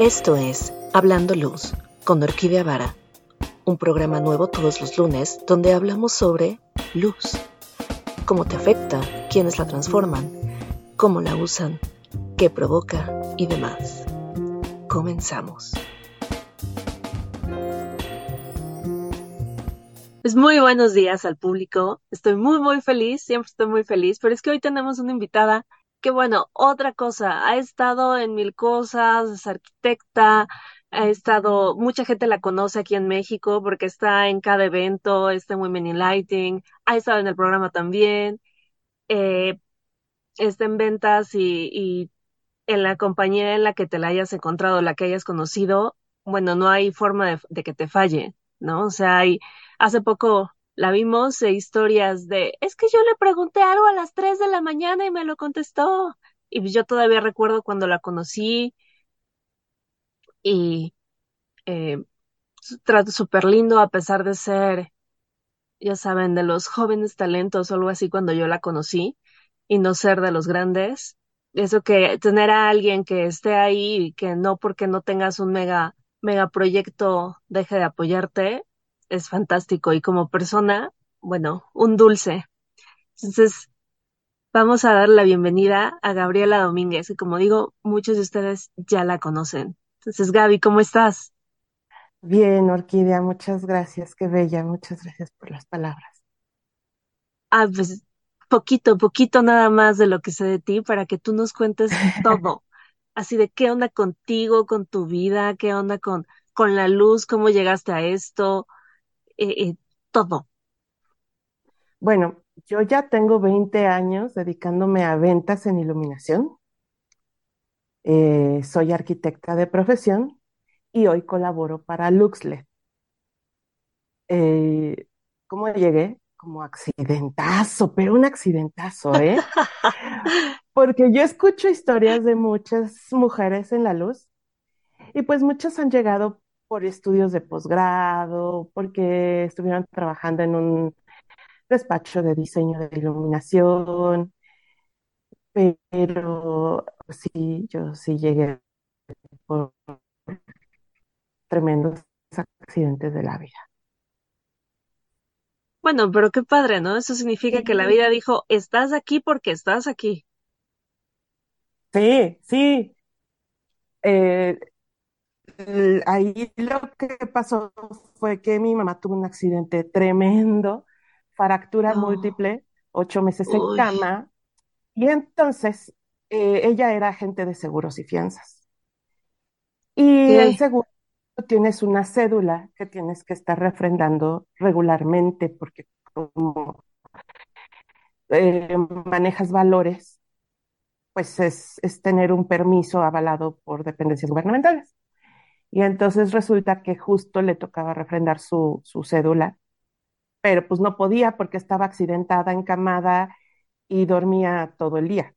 Esto es Hablando Luz con Orquídea Vara, un programa nuevo todos los lunes donde hablamos sobre luz, cómo te afecta, quiénes la transforman, cómo la usan, qué provoca y demás. Comenzamos. Pues muy buenos días al público. Estoy muy, muy feliz, siempre estoy muy feliz, pero es que hoy tenemos una invitada que bueno, otra cosa, ha estado en mil cosas, es arquitecta, ha estado, mucha gente la conoce aquí en México porque está en cada evento, está en Women in Lighting, ha estado en el programa también, eh, está en ventas y, en la compañía en la que te la hayas encontrado, la que hayas conocido, bueno, no hay forma de, de que te falle, ¿no? O sea, hay, hace poco la vimos e historias de, es que yo le pregunté algo a las 3 de la mañana y me lo contestó. Y yo todavía recuerdo cuando la conocí y eh, trato súper lindo a pesar de ser, ya saben, de los jóvenes talentos o algo así cuando yo la conocí y no ser de los grandes. Eso que tener a alguien que esté ahí y que no porque no tengas un mega, mega proyecto deje de apoyarte, es fantástico y como persona, bueno, un dulce. Entonces, vamos a dar la bienvenida a Gabriela Domínguez, que como digo, muchos de ustedes ya la conocen. Entonces, Gaby, ¿cómo estás? Bien, Orquídea, muchas gracias, qué bella, muchas gracias por las palabras. Ah, pues poquito, poquito nada más de lo que sé de ti para que tú nos cuentes todo. Así de qué onda contigo, con tu vida, qué onda con, con la luz, cómo llegaste a esto, eh, eh, todo. Bueno, yo ya tengo 20 años dedicándome a ventas en iluminación. Eh, soy arquitecta de profesión y hoy colaboro para Luxlet. ¿cómo llegué? Como accidentazo, pero un accidentazo, ¿eh? Porque yo escucho historias de muchas mujeres en la luz y pues muchas han llegado por estudios de posgrado, porque estuvieron trabajando en un despacho de diseño de iluminación, pero sí, yo sí llegué por tremendos accidentes de la vida. Bueno, pero qué padre, ¿no? Eso significa que la vida dijo, estás aquí porque estás aquí. Sí, sí. Eh, ahí lo que pasó fue que mi mamá tuvo un accidente tremendo, fractura múltiple, ocho meses en cama, y entonces eh, ella era agente de seguros y fianzas. Y el seguro tienes una cédula que tienes que estar refrendando regularmente porque como eh, manejas valores, pues es, es tener un permiso avalado por dependencias gubernamentales. Y entonces resulta que justo le tocaba refrendar su, su cédula, pero pues no podía porque estaba accidentada, encamada y dormía todo el día,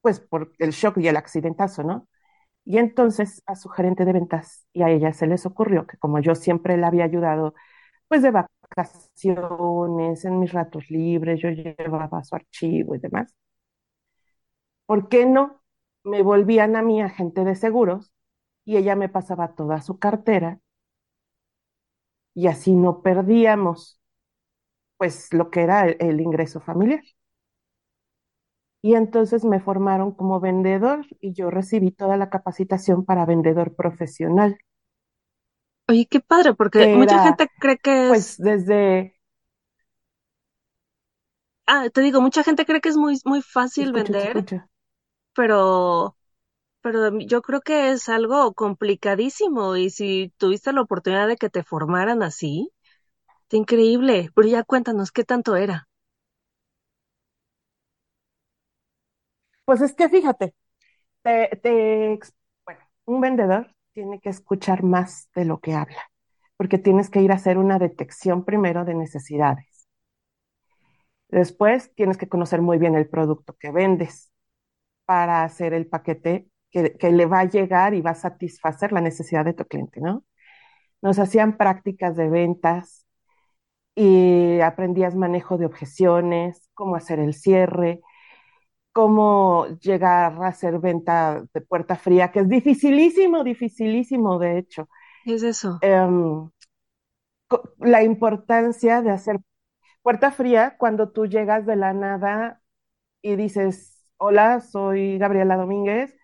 pues por el shock y el accidentazo, ¿no? Y entonces a su gerente de ventas y a ella se les ocurrió que como yo siempre le había ayudado, pues de vacaciones, en mis ratos libres, yo llevaba su archivo y demás, ¿por qué no me volvían a mi agente de seguros y ella me pasaba toda su cartera y así no perdíamos pues lo que era el, ingreso familiar. Y entonces me formaron como vendedor y yo recibí toda la capacitación para vendedor profesional. Oye, qué padre, porque mucha gente cree que pues, es... Pues desde... Ah, te digo, mucha gente cree que es muy, muy fácil vender, pero pero yo creo que es algo complicadísimo y si tuviste la oportunidad de que te formaran así, es increíble. Pero ya cuéntanos, ¿qué tanto era? Pues es que fíjate, te, bueno, un vendedor tiene que escuchar más de lo que habla, porque tienes que ir a hacer una detección primero de necesidades. Después tienes que conocer muy bien el producto que vendes para hacer el paquete que, le va a llegar y va a satisfacer la necesidad de tu cliente, ¿no? Nos hacían prácticas de ventas y aprendías manejo de objeciones, cómo hacer el cierre, cómo llegar a hacer venta de puerta fría, que es dificilísimo, dificilísimo, de hecho. ¿Qué es eso? Em, la importancia de hacer puerta fría cuando tú llegas de la nada y dices, hola, soy Gabriela Domínguez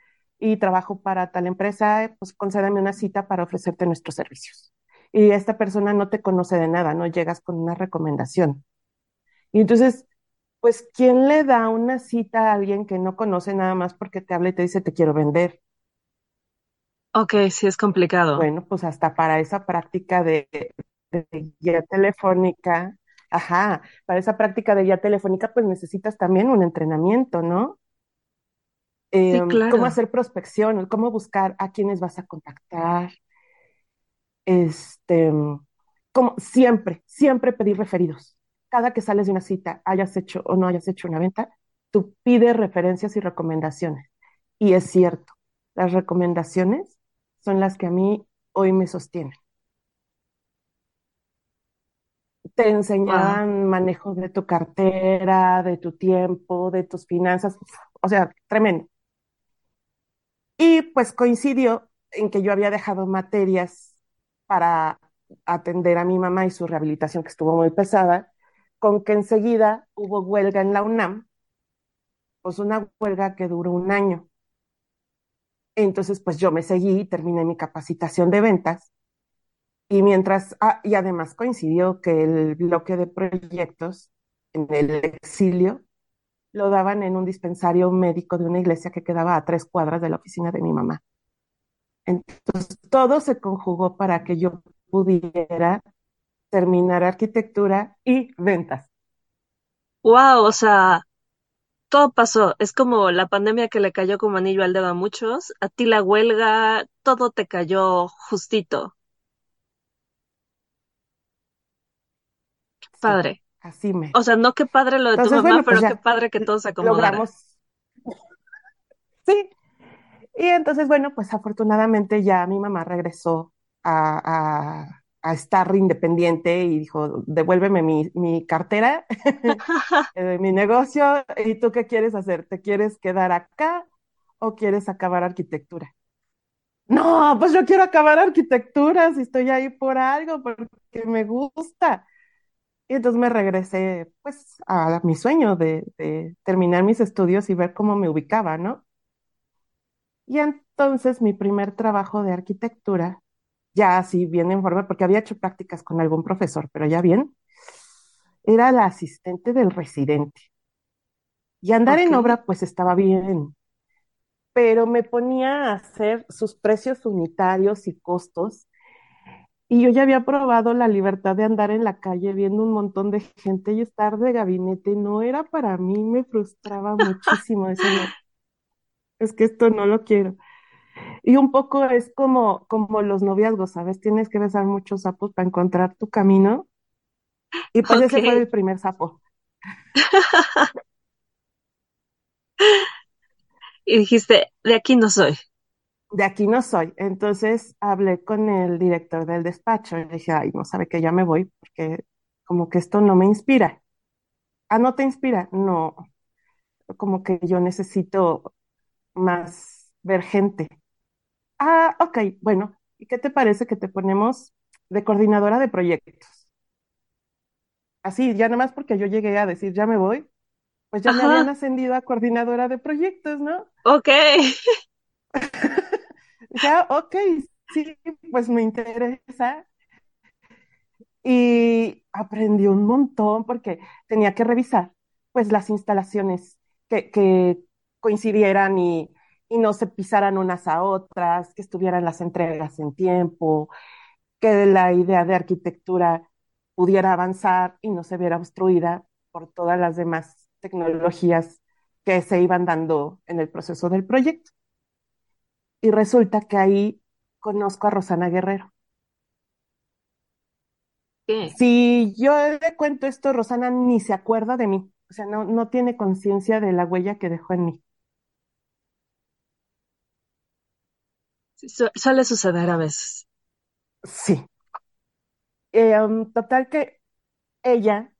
y trabajo para tal empresa, pues concédame una cita para ofrecerte nuestros servicios. Y esta persona no te conoce de nada, no llegas con una recomendación. Y entonces, pues, ¿quién le da una cita a alguien que no conoce nada más porque te habla y te dice, te quiero vender? Ok, sí es complicado. Bueno, pues hasta para esa práctica de, guía telefónica, ajá, para esa práctica de guía telefónica, pues necesitas también un entrenamiento, ¿no? Sí, em, claro. cómo hacer prospección, cómo buscar a quienes vas a contactar. Este, como siempre, siempre pedir referidos. Cada que sales de una cita, hayas hecho o no hayas hecho una venta, tú pides referencias y recomendaciones. Y es cierto, las recomendaciones son las que a mí hoy me sostienen. Te enseñan manejo de tu cartera, de tu tiempo, de tus finanzas, o sea, tremendo. Y pues coincidió en que yo había dejado materias para atender a mi mamá y su rehabilitación, que estuvo muy pesada, con que enseguida hubo huelga en la UNAM, pues una huelga que duró un año. Entonces, pues yo me seguí y terminé mi capacitación de ventas. Y mientras, ah, y además coincidió que el bloque de proyectos en el exilio lo daban en un dispensario médico de una iglesia que quedaba a tres cuadras de la oficina de mi mamá. Entonces, todo se conjugó para que yo pudiera terminar arquitectura y ventas. Wow, o sea, todo pasó. Es como la pandemia que le cayó como anillo al dedo a muchos. A ti la huelga, todo te cayó justito. padre. Así me. O sea, no qué padre lo de tu mamá, pero pues qué padre que todo se acomodara. Logramos. Sí. Y entonces, bueno, pues afortunadamente ya mi mamá regresó a, a, estar independiente y dijo, devuélveme mi, mi cartera de mi negocio y tú qué quieres hacer, ¿te quieres quedar acá o quieres acabar arquitectura? No, pues yo quiero acabar arquitectura si estoy ahí por algo, porque me gusta. Y entonces me regresé pues a mi sueño de, de terminar mis estudios y ver cómo me ubicaba, ¿no? Y entonces mi primer trabajo de arquitectura, ya así bien en forma, porque había hecho prácticas con algún profesor, pero ya bien, era la asistente del residente. Y andar en obra pues estaba bien, pero me ponía a hacer sus precios unitarios y costos y yo ya había probado la libertad de andar en la calle viendo un montón de gente y estar de gabinete. No era para mí, me frustraba muchísimo. Eso es que esto no lo quiero. Y un poco es como, como los noviazgos, ¿sabes? Tienes que besar muchos sapos para encontrar tu camino. Y pues ese fue el primer sapo. y dijiste, de aquí no soy de aquí no soy. Entonces hablé con el director del despacho y le dije, ay, no sabe que ya me voy porque como que esto no me inspira. Ah, ¿no te inspira? No, como que yo necesito más ver gente. Ah, ok, bueno, ¿y qué te parece que te ponemos de coordinadora de proyectos? Así, ya nada más porque yo llegué a decir, ya me voy, pues ya me habían ascendido a coordinadora de proyectos, ¿no? Ok. Ya, ok, sí, pues me interesa. Y aprendí un montón porque tenía que revisar pues las instalaciones que, que coincidieran y, y no se pisaran unas a otras, que estuvieran las entregas en tiempo, que la idea de arquitectura pudiera avanzar y no se viera obstruida por todas las demás tecnologías que se iban dando en el proceso del proyecto. Y resulta que ahí conozco a Rosana Guerrero. ¿Qué? Si yo le cuento esto, Rosana ni se acuerda de mí. O sea, no, no tiene conciencia de la huella que dejó en mí. suele suceder a veces. Sí. Eh, um, total que ella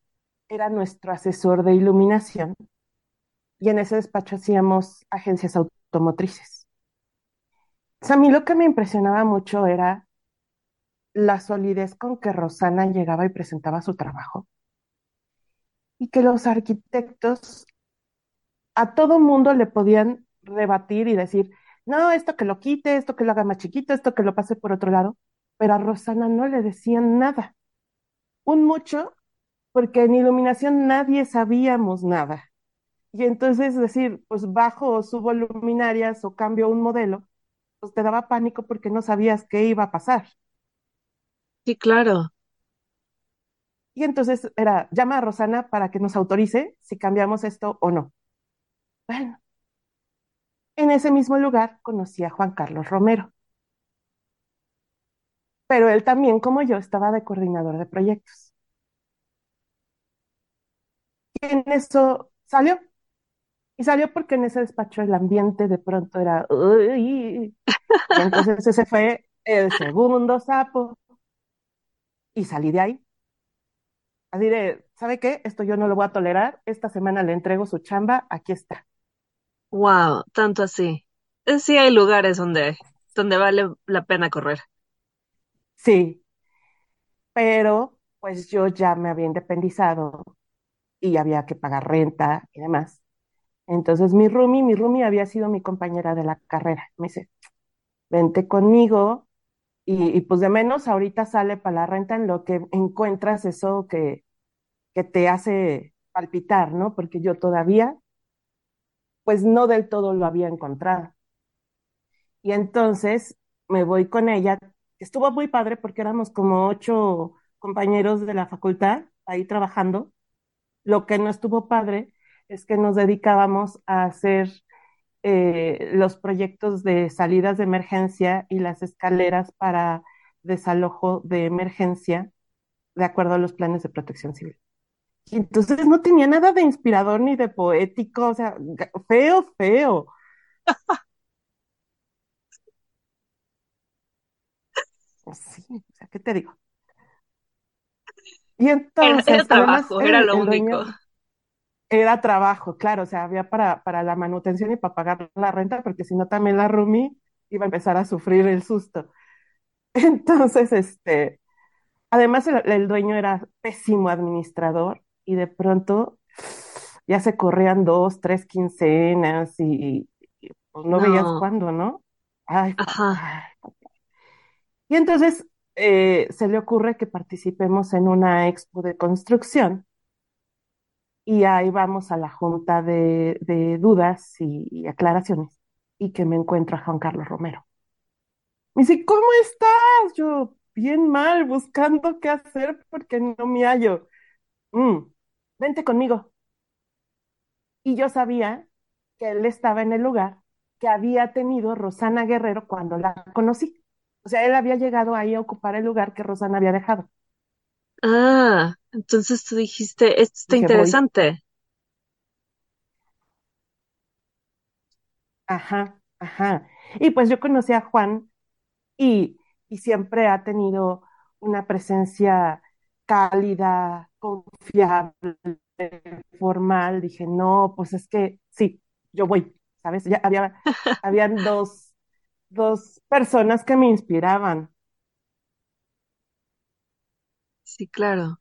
era nuestro asesor de iluminación y en ese despacho hacíamos agencias automotrices. A mí lo que me impresionaba mucho era la solidez con que Rosana llegaba y presentaba su trabajo y que los arquitectos a todo mundo le podían rebatir y decir, no, esto que lo quite, esto que lo haga más chiquito, esto que lo pase por otro lado, pero a Rosana no le decían nada. Un mucho, porque en iluminación nadie sabíamos nada. Y entonces decir, pues bajo o subo luminarias o cambio un modelo, pues te daba pánico porque no sabías qué iba a pasar. Sí, claro. Y entonces era, llama a Rosana para que nos autorice si cambiamos esto o no. Bueno, en ese mismo lugar conocí a Juan Carlos Romero. Pero él también, como yo, estaba de coordinador de proyectos. Y en eso salió. Y salió porque en ese despacho el ambiente de pronto era... Y entonces ese fue el segundo sapo. Y salí de ahí. Así de, ¿sabe qué? Esto yo no lo voy a tolerar. Esta semana le entrego su chamba. Aquí está. Wow, tanto así. Eh, Sí hay lugares donde, donde vale la pena correr. Sí, pero pues yo ya me había independizado y había que pagar renta y demás. Entonces mi roomie, mi roomie había sido mi compañera de la carrera. Me dice, vente conmigo y, y pues de menos ahorita sale para la renta en lo que encuentras eso que, que te hace palpitar, ¿no? Porque yo todavía, pues no del todo lo había encontrado. Y entonces me voy con ella. Estuvo muy padre porque éramos como ocho compañeros de la facultad ahí trabajando. Lo que no estuvo padre es que nos dedicábamos a hacer eh, los proyectos de salidas de emergencia y las escaleras para desalojo de emergencia de acuerdo a los planes de protección civil. Y entonces no tenía nada de inspirador ni de poético, o sea, feo, feo. Pues sí, o sea, ¿qué te digo? Y Era, era entonces, además, trabajo, era lo único. dueño era trabajo, claro, o sea, había para, para la manutención y para pagar la renta, porque si no también la roomie iba a empezar a sufrir el susto. Entonces, este, además el, el dueño era pésimo administrador y de pronto ya se corrían dos, tres quincenas y, y, pues no veías cuándo, ¿no? Ay, ajá. Y entonces eh, se le ocurre que participemos en una expo de construcción y ahí vamos a la junta de, dudas y, y aclaraciones y que me encuentro a Juan Carlos Romero. Me dice, ¿cómo estás? Yo, bien mal, buscando qué hacer porque no me hallo. "Mm, vente conmigo. Y yo sabía que él estaba en el lugar que había tenido Rosana Guerrero cuando la conocí. O sea, él había llegado ahí a ocupar el lugar que Rosana había dejado. Ah, entonces tú dijiste, esto está Dije, voy. interesante. Ajá, ajá. Y pues yo conocí a Juan y, y siempre ha tenido una presencia cálida, confiable, formal. Dije, no, pues es que sí, yo voy, ¿sabes? Ya había, habían dos, dos personas que me inspiraban. Sí, claro.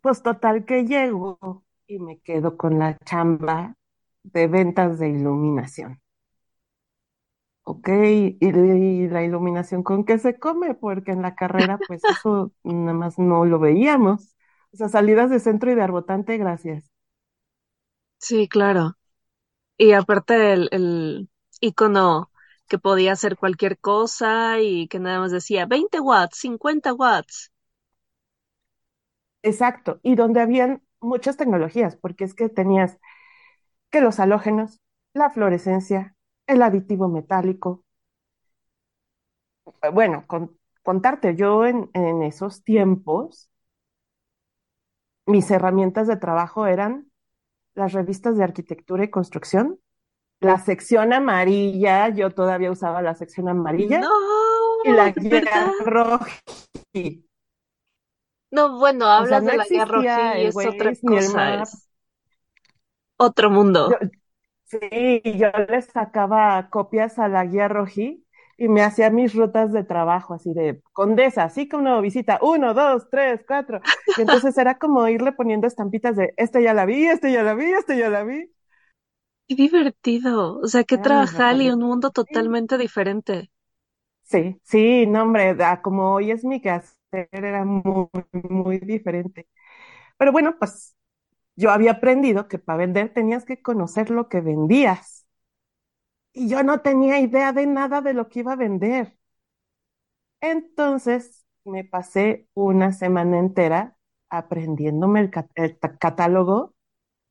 Pues total que llego y me quedo con la chamba de ventas de iluminación. Ok, y, y la iluminación con qué se come, porque en la carrera pues eso nada más no lo veíamos. O sea, salidas de centro y de arbotante, gracias. Sí, claro. Y aparte el, el icono que podía hacer cualquier cosa y que nada más decía 20 watts, 50 watts. Exacto, y donde habían muchas tecnologías, porque es que tenías que los halógenos, la fluorescencia, el aditivo metálico. Eh, Bueno, con- contarte, yo en, en esos tiempos, mis herramientas de trabajo eran las revistas de arquitectura y construcción, la sección amarilla, yo todavía usaba la sección amarilla, No, y la guía roja. No, bueno, O sea, hablas no de la existía y es otra cosa, es, Otro mundo. sí, yo le sacaba copias a la guía Roji y me hacía mis rutas de trabajo, así de condesa, así como visita, uno, dos, tres, cuatro. Y entonces era como irle poniendo estampitas de, este ya la vi, este ya la vi, este ya la vi. Qué divertido. O sea, qué trabajar y un mundo totalmente diferente. Sí, sí, no, hombre, como hoy es mi era muy, muy diferente. Pero bueno, pues yo había aprendido que para vender tenías que conocer lo que vendías. Y yo no tenía idea de nada de lo que iba a vender. Entonces me pasé una semana entera aprendiéndome el, el catálogo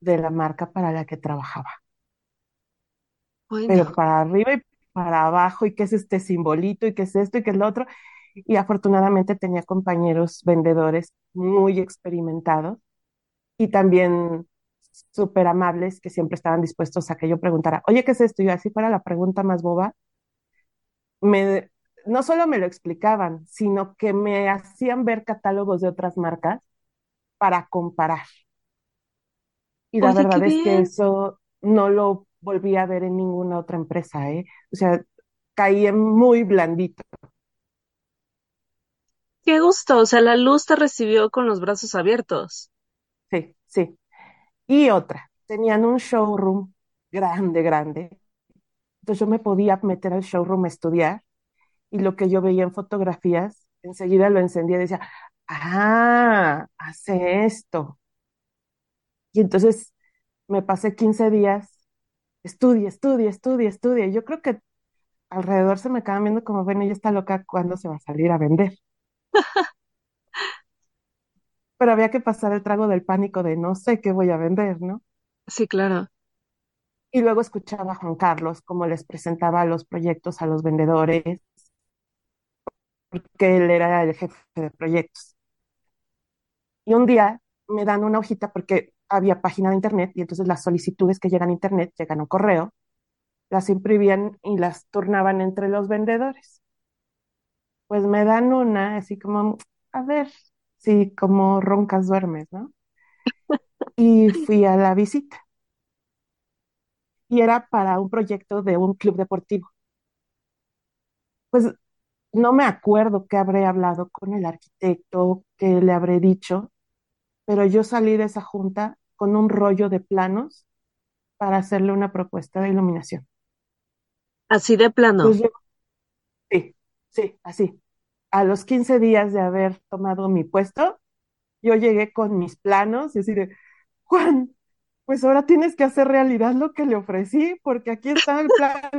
de la marca para la que trabajaba. Pero para arriba y para abajo, y qué es este simbolito, y qué es esto, y qué es lo otro. Y afortunadamente tenía compañeros vendedores muy experimentados y también súper amables que siempre estaban dispuestos a que yo preguntara, oye, ¿qué es esto? Y así para la pregunta más boba, me, no solo me lo explicaban, sino que me hacían ver catálogos de otras marcas para comparar. Y la verdad es que eso no lo volví a ver en ninguna otra empresa, ¿eh? O sea, caí en muy blandito. Qué gusto, o sea, la luz te recibió con los brazos abiertos. Sí, sí. Y otra, tenían un showroom grande, grande. Entonces yo me podía meter al showroom a estudiar y lo que yo veía en fotografías, enseguida lo encendía y decía, ah, hace esto. Y entonces me pasé 15 días, estudia, estudia, estudia, estudia. Yo creo que alrededor se me acaban viendo como, bueno, ella está loca, ¿cuándo se va a salir a vender? Pero había que pasar el trago del pánico de no sé qué voy a vender, ¿no? Sí, claro. Y luego escuchaba a Juan Carlos cómo les presentaba los proyectos a los vendedores, porque él era el jefe de proyectos. Y un día me dan una hojita porque había página de internet y entonces las solicitudes que llegan a internet llegan a un correo, las imprimían y las turnaban entre los vendedores. Pues me dan una, así como, a ver, si como roncas duermes, ¿no? Y fui a la visita. Y era para un proyecto de un club deportivo. Pues no me acuerdo qué habré hablado con el arquitecto, qué le habré dicho, pero yo salí de esa junta con un rollo de planos para hacerle una propuesta de iluminación. Así de plano. Pues sí, así. A los 15 días de haber tomado mi puesto, yo llegué con mis planos y así de, Juan, pues ahora tienes que hacer realidad lo que le ofrecí, porque aquí está el plano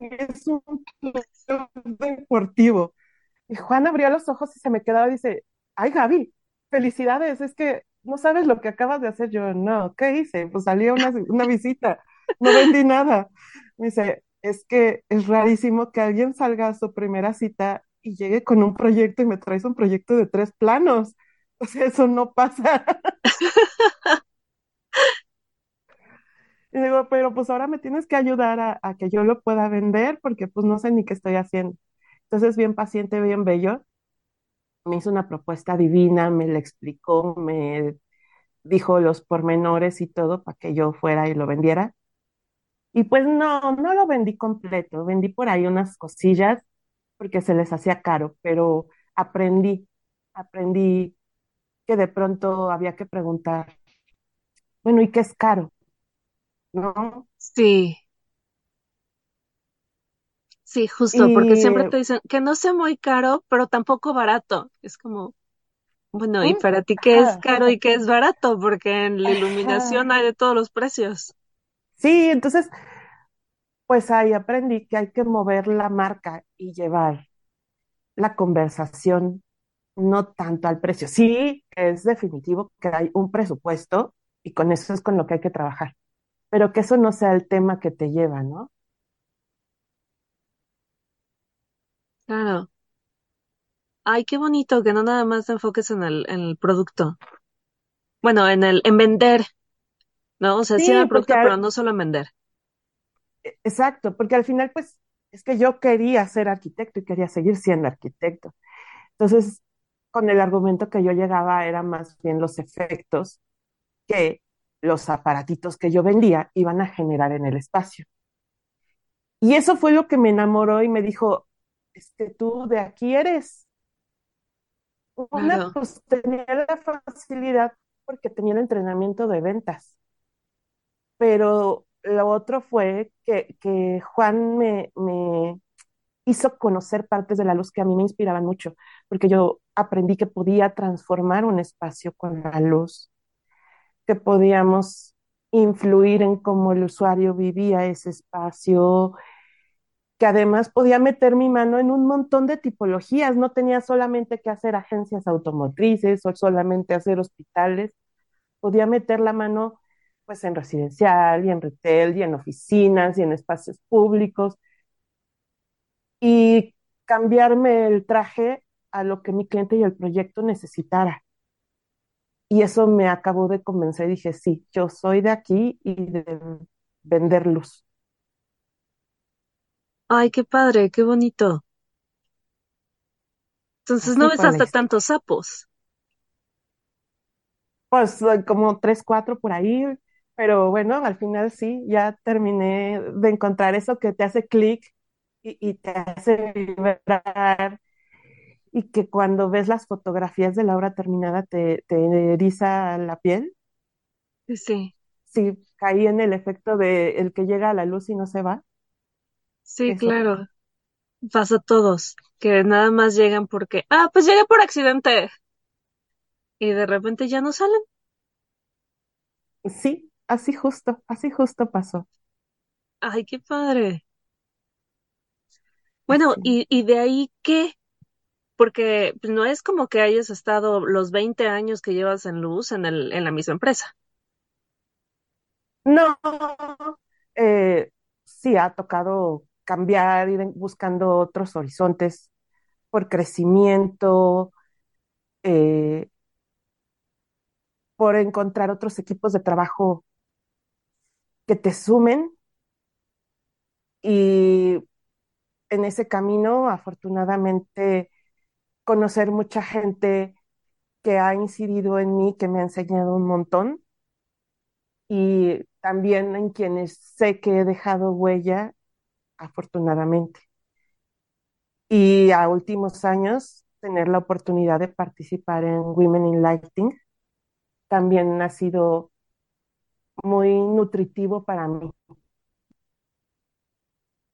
y es un deportivo. Y Juan abrió los ojos y se me quedaba y dice, ay Gaby, felicidades, es que no sabes lo que acabas de hacer. Yo, no, ¿qué hice? Pues salí a una, una visita, no vendí nada. Me dice, es que es rarísimo que alguien salga a su primera cita y llegue con un proyecto y me traes un proyecto de tres planos. O sea, eso no pasa. Y digo, pero pues ahora me tienes que ayudar a, a, que yo lo pueda vender porque pues no sé ni qué estoy haciendo. Entonces, bien paciente, bien bello, me hizo una propuesta divina, me la explicó, me dijo los pormenores y todo para que yo fuera y lo vendiera. Y pues no, no lo vendí completo, vendí por ahí unas cosillas porque se les hacía caro, pero aprendí, aprendí que de pronto había que preguntar, bueno, ¿y qué es caro? ¿No? Sí. Sí, justo, porque siempre te dicen que no sea muy caro, pero tampoco barato. Es como, bueno, ¿y para ti qué es caro y qué es barato? Porque en la iluminación hay de todos los precios. Sí, entonces, pues ahí aprendí que hay que mover la marca y llevar la conversación no tanto al precio. Sí, es definitivo que hay un presupuesto y con eso es con lo que hay que trabajar, pero que eso no sea el tema que te lleva, ¿no? Claro. Ay, qué bonito que no nada más te enfoques en el, en el producto. Bueno, en el, en vender, ¿no? O sea, sí, el producto, pero no solo en vender. E, exacto, porque al final, pues, es que yo quería ser arquitecto y quería seguir siendo arquitecto. Entonces, con el argumento que yo llegaba era más bien los efectos que los aparatitos que yo vendía iban a generar en el espacio. Y eso fue lo que me enamoró y me dijo, este, tú de aquí eres. Una, pues tenía la facilidad porque tenía el entrenamiento de ventas. Pero lo otro fue que, que Juan me, me hizo conocer partes de la luz que a mí me inspiraban mucho, porque yo aprendí que podía transformar un espacio con la luz, que podíamos influir en cómo el usuario vivía ese espacio, que además podía meter mi mano en un montón de tipologías, no tenía solamente que hacer agencias automotrices o solamente hacer hospitales, podía meter la mano pues en residencial y en retail y en oficinas y en espacios públicos y cambiarme el traje a lo que mi cliente y el proyecto necesitara. Y eso me acabó de convencer. Dije, sí, yo soy de aquí y de vender luz. Ay, qué padre, qué bonito. Entonces no ves hasta tantos sapos. Pues como tres, cuatro por ahí, pero bueno, al final sí, ya terminé de encontrar eso que te hace clic y, te hace vibrar y que cuando ves las fotografías de la obra terminada te, te eriza la piel. Sí. Sí, caí en el efecto de el que llega a la luz y no se va. Sí, claro. Pasa a todos, que nada más llegan porque, ah, pues llegué por accidente. Y de repente ya no salen. Sí, así justo, así justo pasó. Ay, qué padre. Bueno, y, y de ahí qué? Porque pues, no es como que hayas estado los 20 años que llevas en Luz en, el, en la misma empresa. No, eh, sí ha tocado cambiar, ir buscando otros horizontes por crecimiento, eh, por encontrar otros equipos de trabajo que te sumen y en ese camino, afortunadamente, conocer mucha gente que ha incidido en mí, que me ha enseñado un montón y también en quienes sé que he dejado huella, afortunadamente. Y a últimos años, tener la oportunidad de participar en Women in Lighting también ha sido muy nutritivo para mí.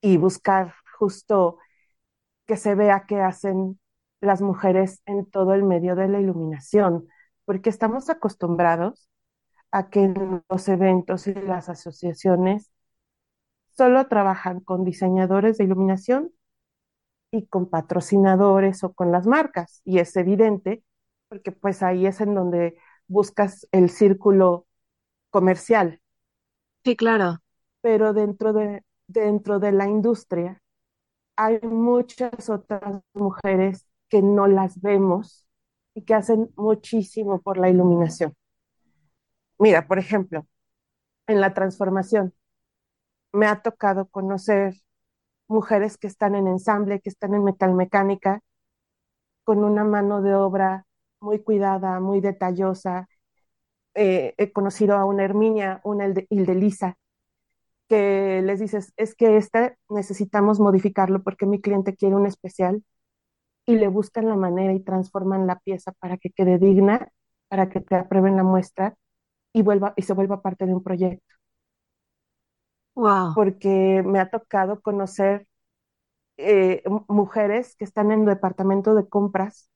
Y buscar justo que se vea qué hacen las mujeres en todo el medio de la iluminación, porque estamos acostumbrados a que en los eventos y las asociaciones solo trabajan con diseñadores de iluminación y con patrocinadores o con las marcas. Y es evidente, porque pues ahí es en donde buscas el círculo comercial. Sí, claro. Pero dentro de, dentro de la industria hay muchas otras mujeres que no las vemos y que hacen muchísimo por la iluminación. Mira, por ejemplo, en la transformación, me ha tocado conocer mujeres que están en ensamble, que están en metalmecánica, con una mano de obra muy cuidada, muy detallosa. Eh, he conocido a una Herminia, una Ildelisa, que les dices, es que esta necesitamos modificarlo porque mi cliente quiere un especial y le buscan la manera y transforman la pieza para que quede digna, para que te aprueben la muestra y vuelva y se vuelva parte de un proyecto. Wow. Porque me ha tocado conocer eh, mujeres que están en el departamento de compras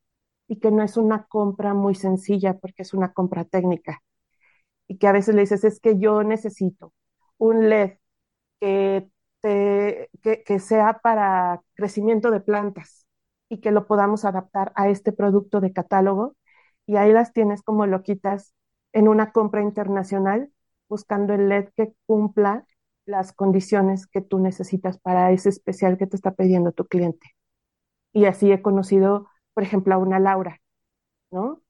y que no es una compra muy sencilla porque es una compra técnica. Y que a veces le dices, es que yo necesito un LED que, que, sea para crecimiento de plantas y que lo podamos adaptar a este producto de catálogo. Y ahí las tienes como lo quitas en una compra internacional, buscando el LED que cumpla las condiciones que tú necesitas para ese especial que te está pidiendo tu cliente. Y así he conocido, por ejemplo, a una Laura, ¿no?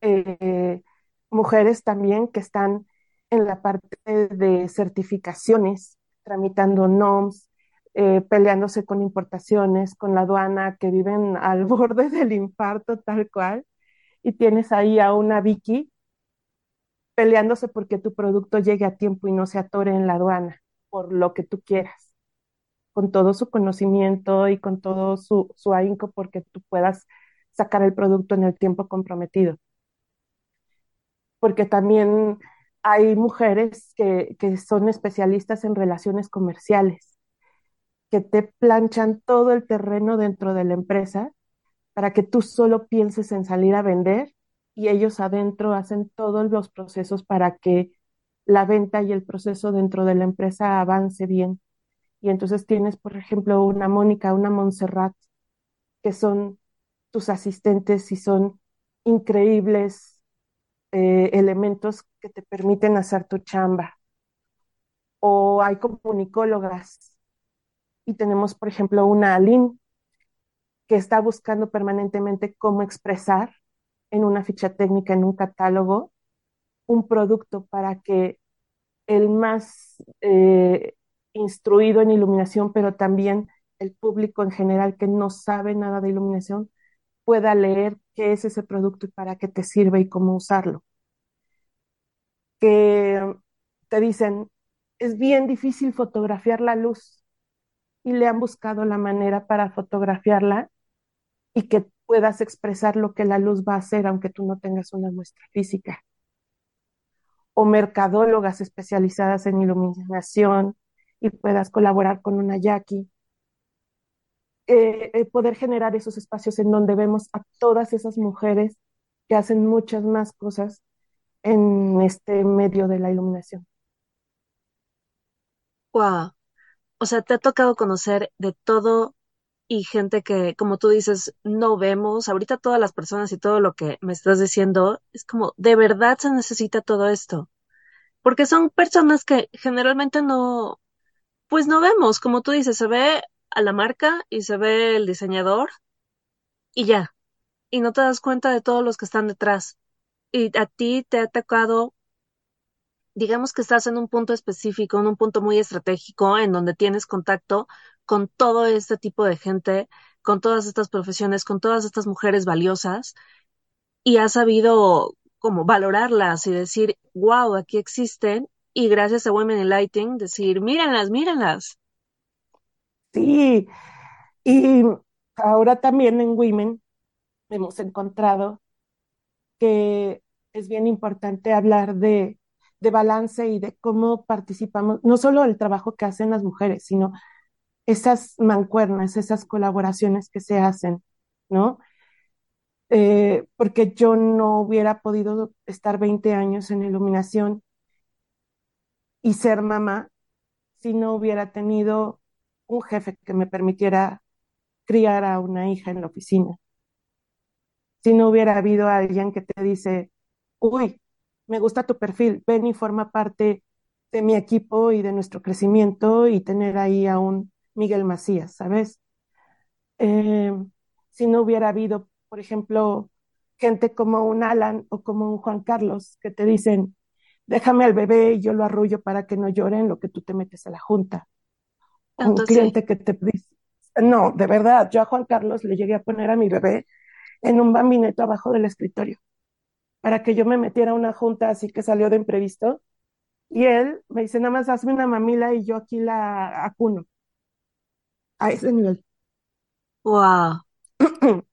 Eh, mujeres también que están en la parte de certificaciones, tramitando NOMS, eh, peleándose con importaciones, con la aduana, que viven al borde del infarto tal cual. Y tienes ahí a una Vicky peleándose porque tu producto llegue a tiempo y no se atore en la aduana, por lo que tú quieras, con todo su conocimiento y con todo su, su ahínco porque tú puedas sacar el producto en el tiempo comprometido. Porque también hay mujeres que, que son especialistas en relaciones comerciales, que te planchan todo el terreno dentro de la empresa para que tú solo pienses en salir a vender y ellos adentro hacen todos los procesos para que la venta y el proceso dentro de la empresa avance bien. Y entonces tienes, por ejemplo, una Mónica, una Montserrat, que son tus asistentes y son increíbles eh, elementos que te permiten hacer tu chamba. O hay comunicólogas y tenemos, por ejemplo, una Aline que está buscando permanentemente cómo expresar en una ficha técnica, en un catálogo, un producto para que el más eh, instruido en iluminación, pero también el público en general que no sabe nada de iluminación, pueda leer qué es ese producto y para qué te sirve y cómo usarlo. Que te dicen, es bien difícil fotografiar la luz y le han buscado la manera para fotografiarla y que puedas expresar lo que la luz va a hacer aunque tú no tengas una muestra física. O mercadólogas especializadas en iluminación y puedas colaborar con una Jackie. Eh, eh, poder generar esos espacios en donde vemos a todas esas mujeres que hacen muchas más cosas en este medio de la iluminación. Wow. O sea, te ha tocado conocer de todo y gente que, como tú dices, no vemos. Ahorita todas las personas y todo lo que me estás diciendo es como, de verdad se necesita todo esto. Porque son personas que generalmente no, pues no vemos. Como tú dices, se ve a la marca y se ve el diseñador y ya. Y no te das cuenta de todos los que están detrás. Y a ti te ha tocado digamos que estás en un punto específico, en un punto muy estratégico, en donde tienes contacto con todo este tipo de gente, con todas estas profesiones, con todas estas mujeres valiosas, y has sabido como valorarlas y decir, wow, aquí existen, y gracias a Women in Lighting, decir, mírenlas, mírenlas. Sí, y ahora también en Women hemos encontrado que es bien importante hablar de de balance y de cómo participamos, no solo el trabajo que hacen las mujeres, sino esas mancuernas, esas colaboraciones que se hacen, ¿no? Eh, porque yo no hubiera podido estar 20 años en iluminación y ser mamá si no hubiera tenido un jefe que me permitiera criar a una hija en la oficina. Si no hubiera habido alguien que te dice, uy, me gusta tu perfil, ven y forma parte de mi equipo y de nuestro crecimiento y tener ahí a un Miguel Macías, ¿sabes? Eh, si no hubiera habido, por ejemplo, gente como un Alan o como un Juan Carlos que te dicen, déjame al bebé y yo lo arrullo para que no llore en lo que tú te metes a la junta. un cliente que te dice, no, de verdad, yo a Juan Carlos le llegué a poner a mi bebé en un bambineto abajo del escritorio para que yo me metiera a una junta así que salió de imprevisto. Y él me dice, nada más hazme una mamila y yo aquí la acuno. A ese nivel. Wow.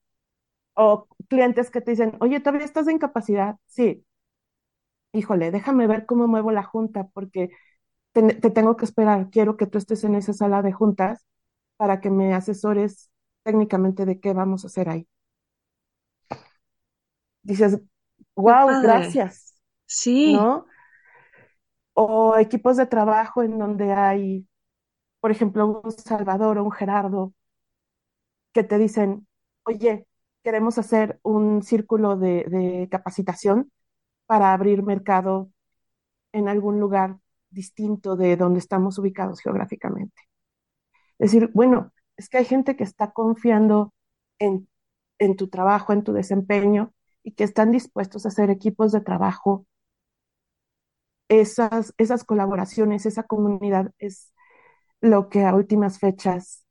o clientes que te dicen, oye, ¿todavía estás de incapacidad? Sí. Híjole, déjame ver cómo muevo la junta porque te, te tengo que esperar. Quiero que tú estés en esa sala de juntas para que me asesores técnicamente de qué vamos a hacer ahí. Dices, wow, gracias. Sí. ¿No? O equipos de trabajo en donde hay, por ejemplo, un Salvador o un Gerardo que te dicen, oye, queremos hacer un círculo de, de capacitación para abrir mercado en algún lugar distinto de donde estamos ubicados geográficamente. Es decir, bueno, es que hay gente que está confiando en, en tu trabajo, en tu desempeño, y que están dispuestos a hacer equipos de trabajo. Esas, esas colaboraciones, esa comunidad es lo que a últimas fechas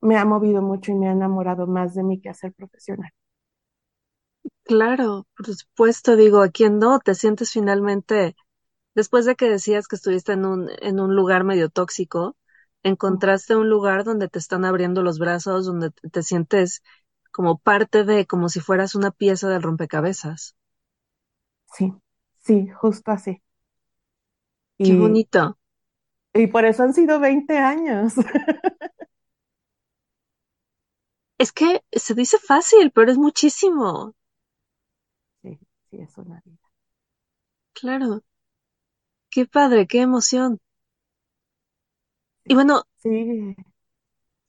me ha movido mucho y me ha enamorado más de mi quehacer profesional. Claro, por supuesto, digo, ¿a quién no? Te sientes finalmente, después de que decías que estuviste en un, en un lugar medio tóxico, encontraste un lugar donde te están abriendo los brazos, donde te, te sientes como parte de, como si fueras una pieza del rompecabezas. Sí, sí, justo así. Qué Y, bonito. y por eso han sido 20 años. Es que se dice fácil, pero es muchísimo. Es una vida. Claro, qué padre, qué emoción. Y bueno, Sí,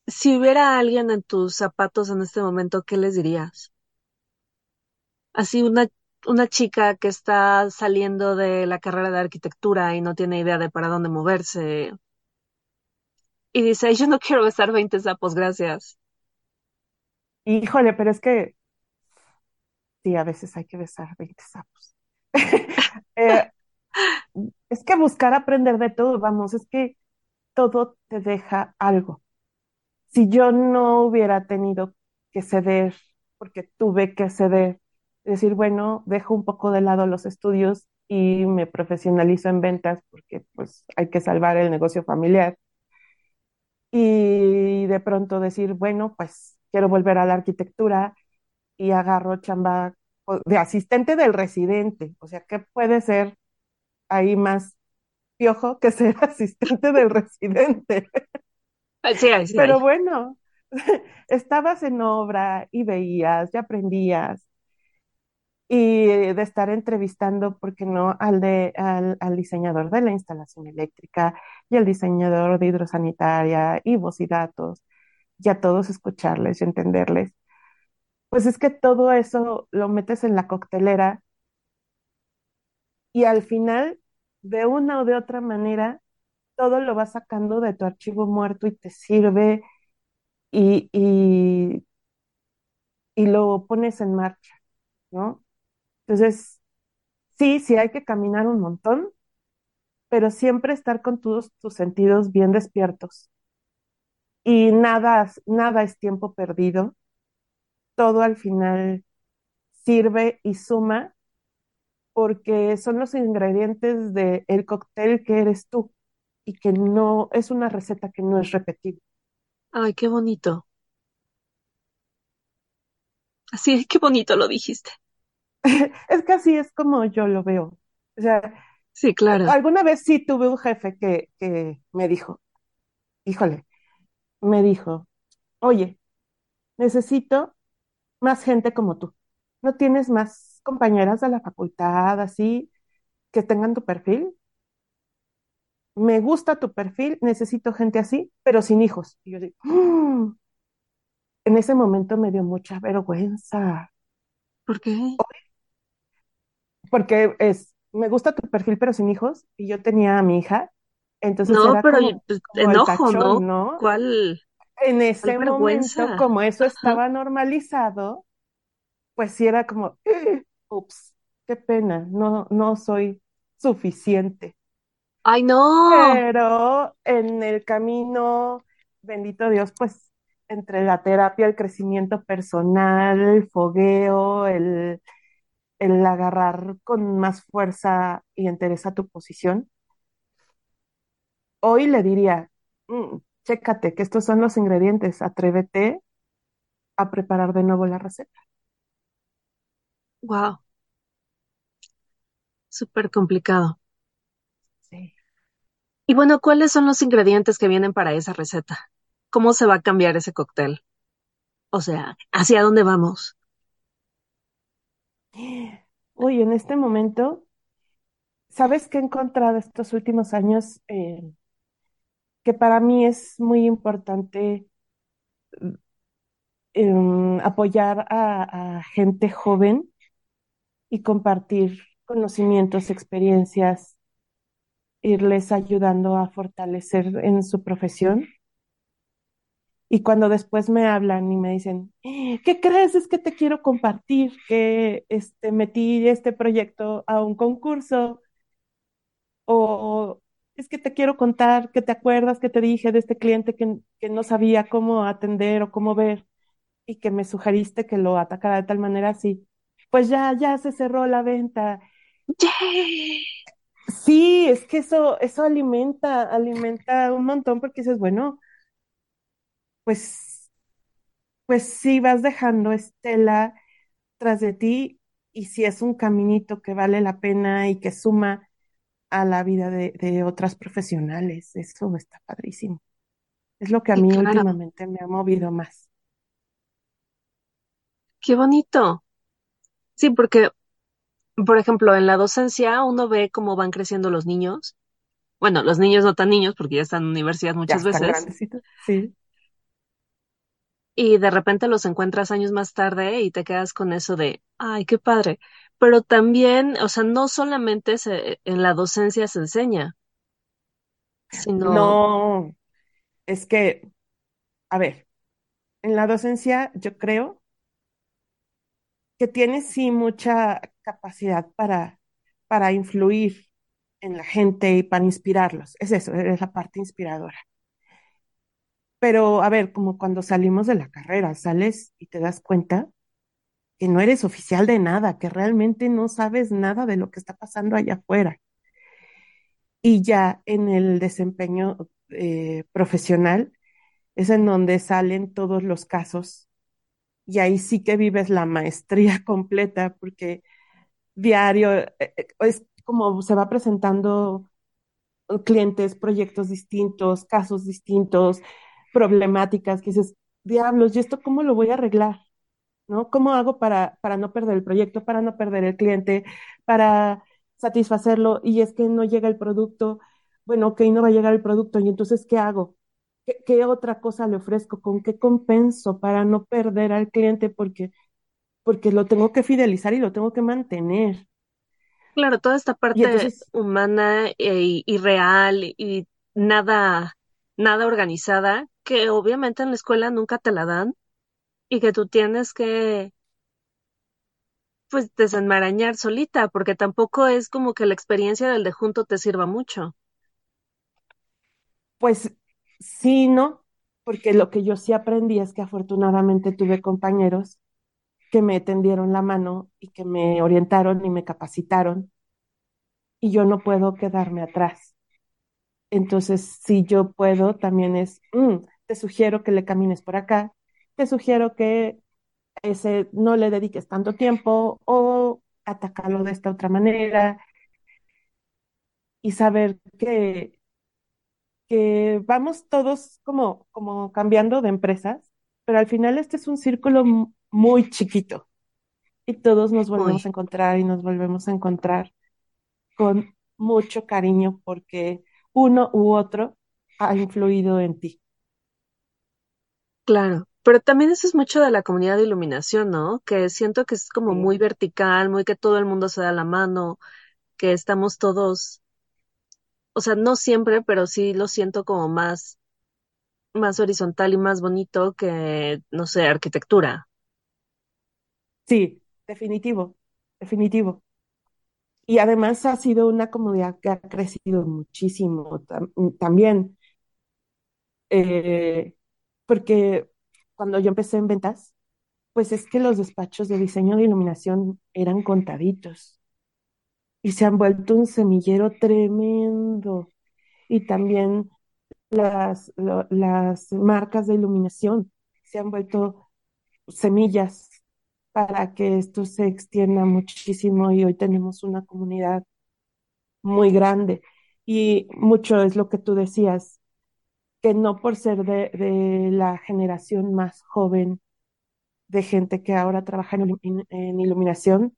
si hubiera alguien en tus zapatos en este momento, ¿qué les dirías? Así una, una chica que está saliendo de la carrera de arquitectura y no tiene idea de para dónde moverse y dice, yo no quiero besar 20 sapos, gracias. híjole, pero es que sí, a veces hay que besar 20 sapos. Eh, es que buscar aprender de todo, vamos, es que todo te deja algo. Si yo no hubiera tenido que ceder, porque tuve que ceder, decir, bueno, dejo un poco de lado los estudios y me profesionalizo en ventas porque pues hay que salvar el negocio familiar. Y de pronto decir, bueno, pues quiero volver a la arquitectura y agarro chamba de asistente del residente. O sea, ¿qué puede ser ahí más piojo que ser asistente del residente? Sí. Pero bueno, estabas en obra y veías, ya aprendías. Y de estar entrevistando, ¿por qué no?, al, de, al, al diseñador de la instalación eléctrica y al diseñador de hidrosanitaria y voz y datos, y a todos escucharles y entenderles. Pues es que todo eso lo metes en la coctelera y al final, de una o de otra manera, todo lo vas sacando de tu archivo muerto y te sirve y, y, y lo pones en marcha, ¿no? Entonces, sí, sí hay que caminar un montón, pero siempre estar con todos tus sentidos bien despiertos. Y nada, nada es tiempo perdido, todo al final sirve y suma porque son los ingredientes del cóctel que eres tú y que no es una receta que no es repetible. Ay, qué bonito. Así, qué bonito lo dijiste. Es que así es como yo lo veo. O sea, Sí, claro. alguna vez sí tuve un jefe que, que me dijo, híjole, me dijo, oye, necesito más gente como tú. ¿No tienes más compañeras de la facultad así que tengan tu perfil? Me gusta tu perfil, necesito gente así, pero sin hijos. Y yo digo, "Mm". en ese momento me dio mucha vergüenza, ¿Por qué? porque es, me gusta tu perfil, pero sin hijos, y yo tenía a mi hija, entonces No, era pero como, pues, el enojo, ¿no? ¿Cuál, En ese momento, vergüenza? como eso estaba normalizado, pues sí era como, "Eh, ups, qué pena, no, no soy suficiente. Ay, no. Pero en el camino, bendito Dios, pues entre la terapia, el crecimiento personal, el fogueo, el, el agarrar con más fuerza y entereza tu posición, hoy le diría, "Mm, chécate que estos son los ingredientes, atrévete a preparar de nuevo la receta. Wow, súper complicado. Sí. Y bueno, ¿cuáles son los ingredientes que vienen para esa receta? ¿Cómo se va a cambiar ese cóctel? O sea, ¿hacia dónde vamos? Uy, en este momento, ¿sabes qué he encontrado estos últimos años? Eh, que para mí es muy importante em, apoyar a, a gente joven y compartir conocimientos, experiencias, irles ayudando a fortalecer en su profesión. Y cuando después me hablan y me dicen, "Eh, ¿qué crees? Es que te quiero compartir que este, metí este proyecto a un concurso o es que te quiero contar que te acuerdas que te dije de este cliente que, que no sabía cómo atender o cómo ver y que me sugeriste que lo atacara de tal manera así. pues ya, ya se cerró la venta. ¡Yay! Sí, es que eso, eso alimenta, alimenta un montón porque dices, bueno, pues, pues sí vas dejando estela tras de ti y si es un caminito que vale la pena y que suma a la vida de, de otras profesionales, eso está padrísimo. Es lo que a mí claro, últimamente me ha movido más. qué bonito. Sí, porque, por ejemplo, en la docencia uno ve cómo van creciendo los niños. Bueno, los niños no tan niños porque ya están en universidad Ya muchas están veces. Sí. Y de repente los encuentras años más tarde y te quedas con eso de, ay, qué padre. Pero también, o sea, no solamente se, en la docencia se enseña, sino, No, es que, a ver, en la docencia yo creo que tienes sí mucha capacidad para, para influir en la gente y para inspirarlos. Es eso, es la parte inspiradora. Pero, a ver, como cuando salimos de la carrera, sales y te das cuenta que no eres oficial de nada, que realmente no sabes nada de lo que está pasando allá afuera. Y ya en el desempeño eh, profesional es en donde salen todos los casos y ahí sí que vives la maestría completa porque diario eh, eh, es como se va presentando clientes, proyectos distintos, casos distintos, problemáticas que dices, diablos, ¿y esto cómo lo voy a arreglar? ¿No? ¿Cómo hago para, para no perder el proyecto, para no perder el cliente, para satisfacerlo? Y es que no llega el producto, bueno, ok, no va a llegar el producto, y entonces, ¿qué hago? ¿Qué, qué otra cosa le ofrezco? ¿Con qué compenso para no perder al cliente? Porque, porque lo tengo que fidelizar y lo tengo que mantener. claro, toda esta Y parte entonces, humana e- y real y nada, nada organizada, que obviamente en la escuela nunca te la dan y que tú tienes que, pues, desenmarañar solita, porque tampoco es como que la experiencia del de junto te sirva mucho. pues sí, no, porque lo que yo sí aprendí es que afortunadamente tuve compañeros que me tendieron la mano y que me orientaron y me capacitaron y yo no puedo quedarme atrás. Entonces, si yo puedo, también es, mm, te sugiero que le camines por acá, te sugiero que ese no le dediques tanto tiempo o atacarlo de esta otra manera y saber que, que vamos todos como, como cambiando de empresas, pero al final este es un círculo muy chiquito y todos nos volvemos a encontrar y nos volvemos a encontrar con mucho cariño porque uno u otro ha influido en ti. claro. Pero también eso es mucho de la comunidad de iluminación, ¿no? Que siento que es como muy vertical, muy que todo el mundo se da la mano, que estamos todos, o sea, no siempre, pero sí lo siento como más, más horizontal y más bonito que, no sé, arquitectura. Sí, definitivo, definitivo. Y además ha sido una comunidad que ha crecido muchísimo tam- también, eh, porque cuando yo empecé en ventas, pues es que los despachos de diseño de iluminación eran contaditos y se han vuelto un semillero tremendo. Y también las, las marcas de iluminación se han vuelto semillas para que esto se extienda muchísimo y hoy tenemos una comunidad muy grande. Y mucho es lo que tú decías, que no por ser de, la generación más joven de gente que ahora trabaja en, ilu- en iluminación,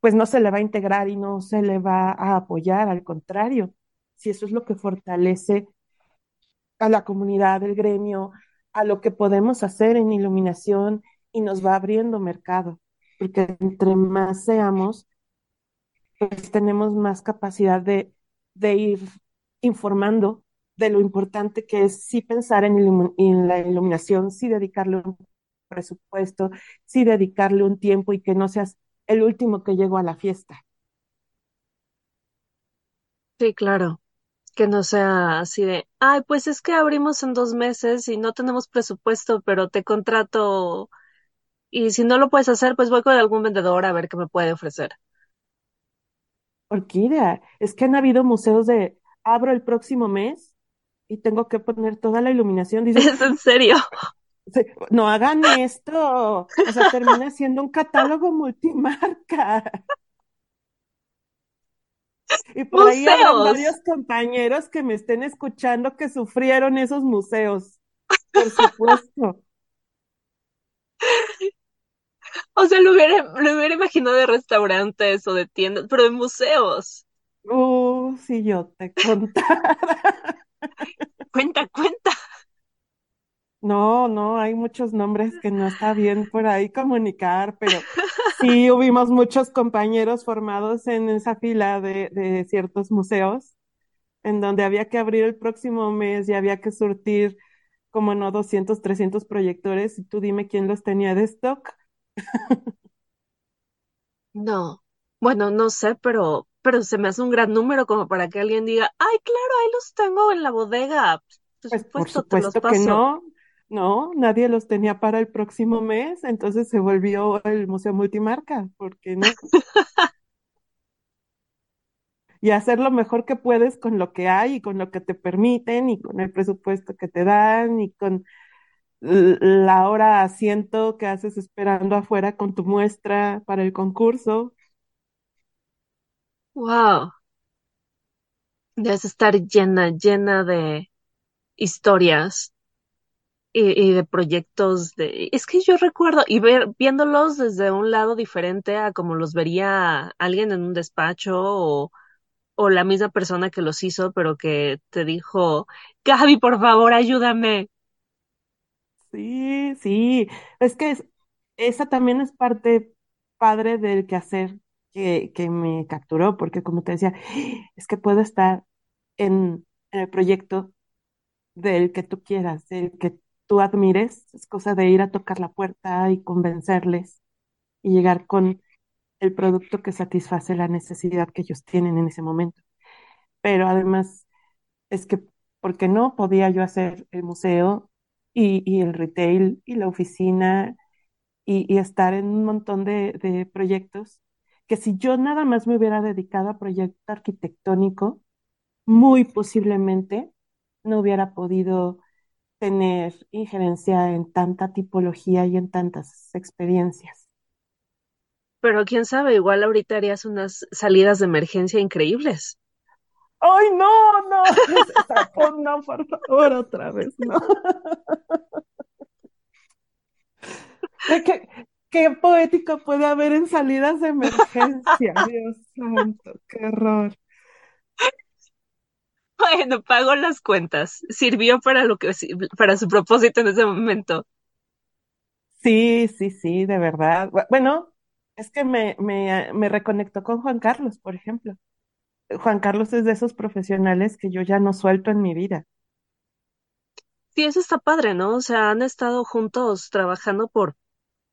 pues no se le va a integrar y no se le va a apoyar, al contrario, si eso es lo que fortalece a la comunidad, del gremio, a lo que podemos hacer en iluminación y nos va abriendo mercado, porque entre más seamos, pues tenemos más capacidad de, de ir informando de lo importante que es sí pensar en, la iluminación, sí dedicarle un presupuesto, sí dedicarle un tiempo y que no seas el último que llegó a la fiesta. Sí, claro. Que no sea así de, ay, pues es que abrimos en dos meses y no tenemos presupuesto, pero te contrato Y si no lo puedes hacer, pues voy con algún vendedor a ver qué me puede ofrecer. Orquídea, es que han habido museos de abro el próximo mes y tengo que poner toda la iluminación. Dices, ¿Es en serio? no hagan esto. O sea, termina siendo un catálogo multimarca. Y por ahí habrá ¡Museos! varios compañeros que me estén escuchando que sufrieron esos museos. Por supuesto. O sea, lo hubiera, lo hubiera imaginado de restaurantes o de tiendas, pero de museos. Uh, si yo te contara. Cuenta, cuenta. No, no, hay muchos nombres que no está bien por ahí comunicar, pero sí hubimos muchos compañeros formados en esa fila de, de ciertos museos, en donde había que abrir el próximo mes y había que surtir como no 200, 300 proyectores y tú dime quién los tenía de stock. No. Bueno, no sé, pero, pero se me hace un gran número como para que alguien diga, ay, claro, ahí los tengo en la bodega. Por Pues por supuesto, te los supuesto que no, no, nadie los tenía para el próximo mes, entonces se volvió el Museo Multimarca, ¿por qué no? Y hacer lo mejor que puedes con lo que hay y con lo que te permiten y con el presupuesto que te dan y con la hora asiento que haces esperando afuera con tu muestra para el concurso. Wow. Debes estar llena, llena de historias y, y de proyectos de... Es que yo recuerdo, y ver, viéndolos desde un lado diferente a como los vería alguien en un despacho o, o la misma persona que los hizo, pero que te dijo, Gaby, por favor, ayúdame. Sí, sí, es que es- esa también es parte padre del quehacer que, que me capturó, porque como te decía, es que puedo estar en, en el proyecto del que tú quieras, del que tú admires, es cosa de ir a tocar la puerta y convencerles y llegar con el producto que satisface la necesidad que ellos tienen en ese momento. Pero además es que, ¿por qué no? Podía yo hacer el museo y, y el retail y la oficina y, y estar en un montón de proyectos que si yo nada más me hubiera dedicado a proyecto arquitectónico, muy posiblemente no hubiera podido tener injerencia en tanta tipología y en tantas experiencias. Pero quién sabe, igual ahorita harías unas salidas de emergencia increíbles. ¡Ay, no, no! Por- no, por favor, otra vez, no. ¿Qué, qué poético puede haber en salidas de emergencia? Dios santo, qué horror. Bueno, pago las cuentas. Sirvió para lo que, para su propósito en ese momento. Sí, sí, sí, de verdad. Bu- Bueno, es que me, me, me reconectó con Juan Carlos, por ejemplo. Juan Carlos es de esos profesionales que yo ya no suelto en mi vida. Sí, eso está padre, ¿no? O sea, han estado juntos trabajando por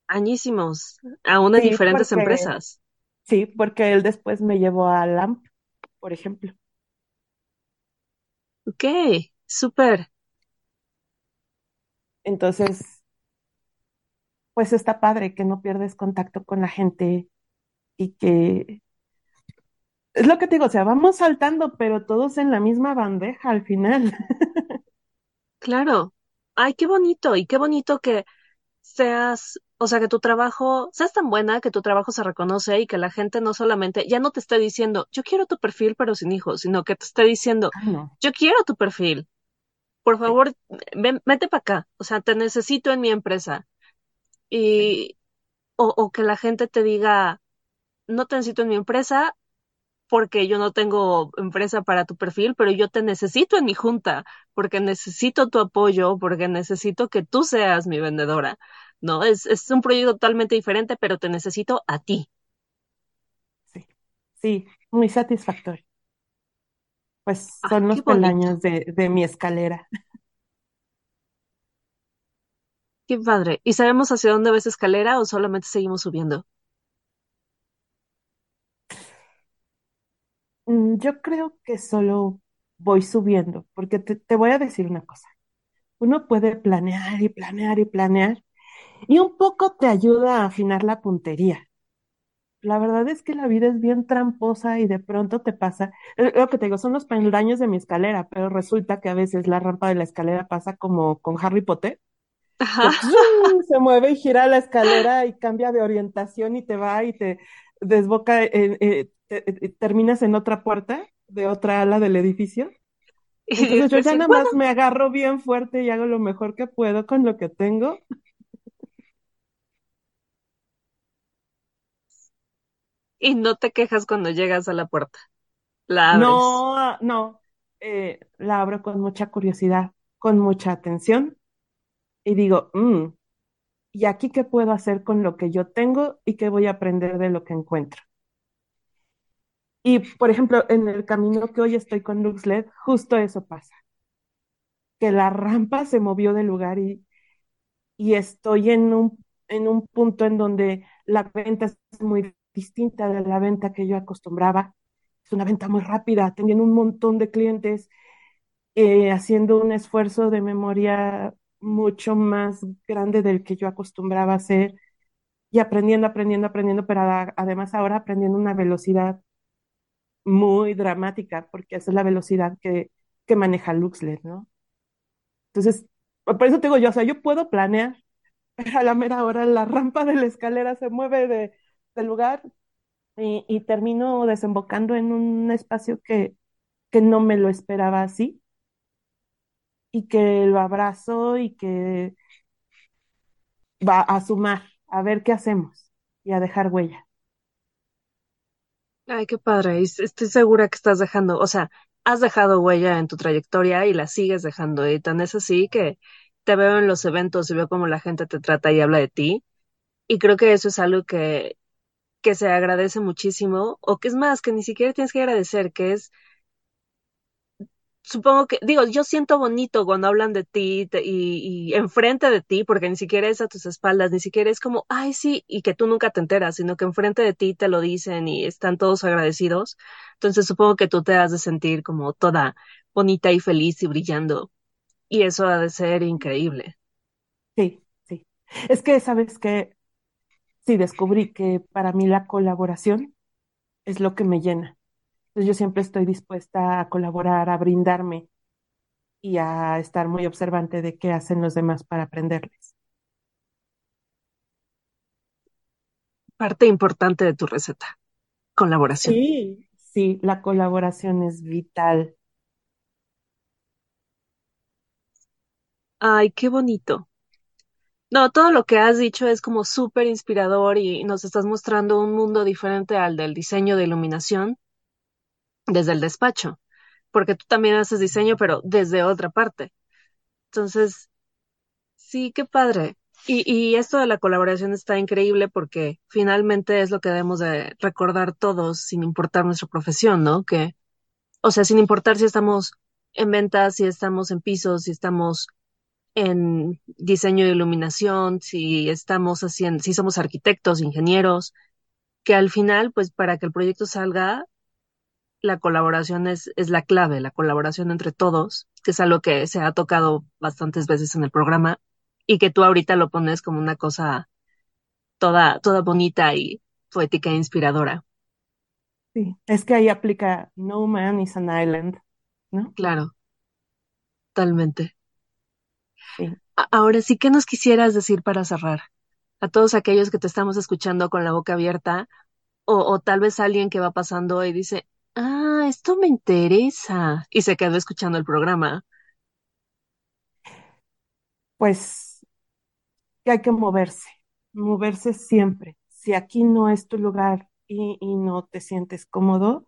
añísimos, aún en Sí, diferentes porque, empresas. sí, porque él después me llevó a LAMP, por ejemplo. Ok, súper. Entonces, pues está padre que no pierdes contacto con la gente y que es lo que te digo, o sea, vamos saltando, pero todos en la misma bandeja al final. Claro. Ay, qué bonito. Y qué bonito que seas, o sea, que tu trabajo, seas tan buena que tu trabajo se reconoce y que la gente no solamente, ya no te esté diciendo, yo quiero tu perfil pero sin hijos, sino que te esté diciendo, no. yo quiero tu perfil. Por favor, ven, vete para acá. O sea, te necesito en mi empresa. Y, o, o que la gente te diga, no te necesito en mi empresa porque yo no tengo empresa para tu perfil, pero yo te necesito en mi junta, porque necesito tu apoyo, porque necesito que tú seas mi vendedora. No, es, es un proyecto totalmente diferente, pero te necesito a ti. sí, sí, muy satisfactorio. Pues son los peldaños de, de mi escalera. qué padre. ¿Y sabemos hacia dónde ves escalera o solamente seguimos subiendo? Mm, Yo creo que solo voy subiendo, porque te, te voy a decir una cosa. Uno puede planear y planear y planear, Y un poco te ayuda a afinar la puntería. La verdad es que la vida es bien tramposa y de pronto te pasa, eh, lo que te digo, son los peldaños de mi escalera, pero resulta que a veces la rampa de la escalera pasa como con Harry Potter, Ajá. se mueve y gira la escalera y cambia de orientación y te va y te desboca, en- eh, te- eh, terminas en otra puerta de otra ala del edificio. Y Entonces yo dices, ya nada más me agarro bien fuerte y hago lo mejor que puedo con lo que tengo. Y no te quejas cuando llegas a la puerta, la abres. No, no, eh, la abro con mucha curiosidad, con mucha atención y digo, "Mm, ¿y aquí qué puedo hacer con lo que yo tengo y qué voy a aprender de lo que encuentro? Y, por ejemplo, en el camino que hoy estoy con LuxLED, justo eso pasa, que la rampa se movió del lugar y, y estoy en un, en un punto en donde la venta es muy distinta de la venta que yo acostumbraba. Es una venta muy rápida, atendiendo un montón de clientes, eh, haciendo un esfuerzo de memoria mucho más grande del que yo acostumbraba hacer y aprendiendo, aprendiendo, aprendiendo, pero a- además ahora aprendiendo una velocidad muy dramática, porque esa es la velocidad que, que maneja Luxlet, ¿no? Entonces, por eso te digo yo, o sea, yo puedo planear, pero a la mera hora la rampa de la escalera se mueve de, del lugar y, termino desembocando en un espacio que, que no me lo esperaba así y que lo abrazo y que va a sumar, a ver qué hacemos y a dejar huella. Ay, qué padre. estoy segura que estás dejando, o sea, has dejado huella en tu trayectoria y la sigues dejando. Y tan es así que te veo en los eventos y veo cómo la gente te trata y habla de ti. Y creo que eso es algo que, que se agradece muchísimo, o que es más, que ni siquiera tienes que agradecer, que es Supongo que, digo, yo siento bonito cuando hablan de ti y, y enfrente de ti, porque ni siquiera es a tus espaldas, ni siquiera es como, ay, sí, y que tú nunca te enteras, sino que enfrente de ti te lo dicen y están todos agradecidos. Entonces supongo que tú te has de sentir como toda bonita y feliz y brillando. Y eso ha de ser increíble. Sí, sí. Es que, ¿sabes qué? Sí, descubrí que para mí la colaboración es lo que me llena. Entonces yo siempre estoy dispuesta a colaborar, a brindarme y a estar muy observante de qué hacen los demás para aprenderles. Parte importante de tu receta, colaboración. Sí, sí, la colaboración es vital. Ay, qué bonito. No, todo lo que has dicho es como súper inspirador y nos estás mostrando un mundo diferente al del diseño de iluminación desde el despacho, porque tú también haces diseño, pero desde otra parte. Entonces, sí, qué padre. Y, y esto de la colaboración está increíble porque finalmente es lo que debemos de recordar todos, sin importar nuestra profesión, ¿no? Que, o sea, sin importar si estamos en ventas, si estamos en pisos, si estamos en diseño de iluminación, si estamos haciendo, si somos arquitectos, ingenieros, que al final, pues para que el proyecto salga, la colaboración es, es la clave, la colaboración entre todos, que es algo que se ha tocado bastantes veces en el programa y que tú ahorita lo pones como una cosa toda, toda bonita y poética e inspiradora. Sí, es que ahí aplica No man is an island, ¿no? Claro, totalmente. Sí. Ahora sí, ¿qué nos quisieras decir para cerrar? A todos aquellos que te estamos escuchando con la boca abierta, o, o tal vez alguien que va pasando y dice, ah, esto me interesa, y se quedó escuchando el programa. Pues que hay que moverse, moverse siempre. Si aquí no es tu lugar y, y no te sientes cómodo,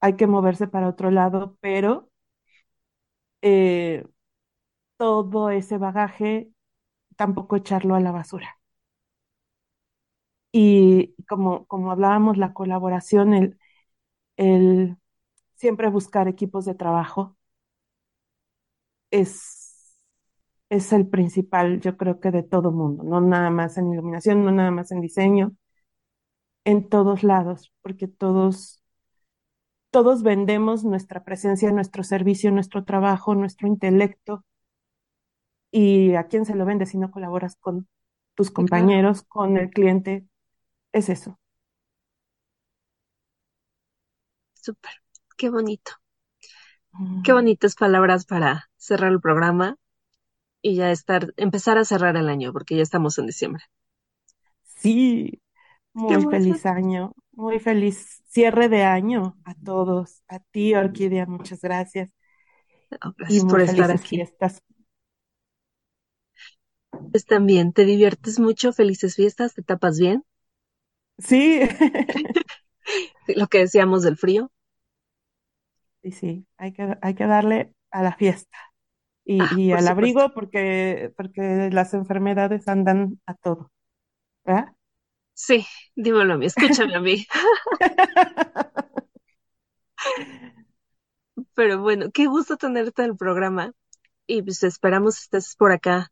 hay que moverse para otro lado, pero eh, todo ese bagaje tampoco echarlo a la basura. Y como, como hablábamos, la colaboración, el, el siempre buscar equipos de trabajo es, es el principal, yo creo que de todo mundo, no nada más en iluminación, no nada más en diseño, en todos lados, porque todos, todos vendemos nuestra presencia, nuestro servicio, nuestro trabajo, nuestro intelecto, y a quién se lo vende si no colaboras con tus compañeros, con el cliente, es eso. Súper, qué bonito. Qué bonitas palabras para cerrar el programa y ya estar, empezar a cerrar el año, porque ya estamos en diciembre. Sí, muy feliz año, muy feliz cierre de año a todos, a ti, Orquídea, muchas gracias. gracias por estar aquí. Fiestas. Pues también, ¿te diviertes mucho? Felices fiestas, ¿te tapas bien? Sí. Lo que decíamos del frío. Sí, sí, hay que, hay que darle a la fiesta y, ah, y al abrigo porque, porque las enfermedades andan a todo. ¿Verdad? Sí, dímelo a mí, escúchame a mí. Pero bueno, qué gusto tenerte en el programa y pues esperamos estés por acá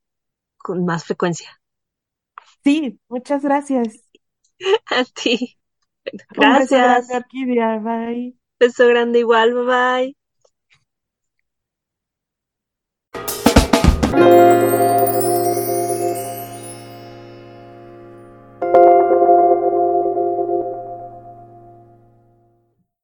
con más frecuencia. Sí, muchas gracias. A ti. Gracias. Un beso grande, Bye. Beso grande igual. Bye bye.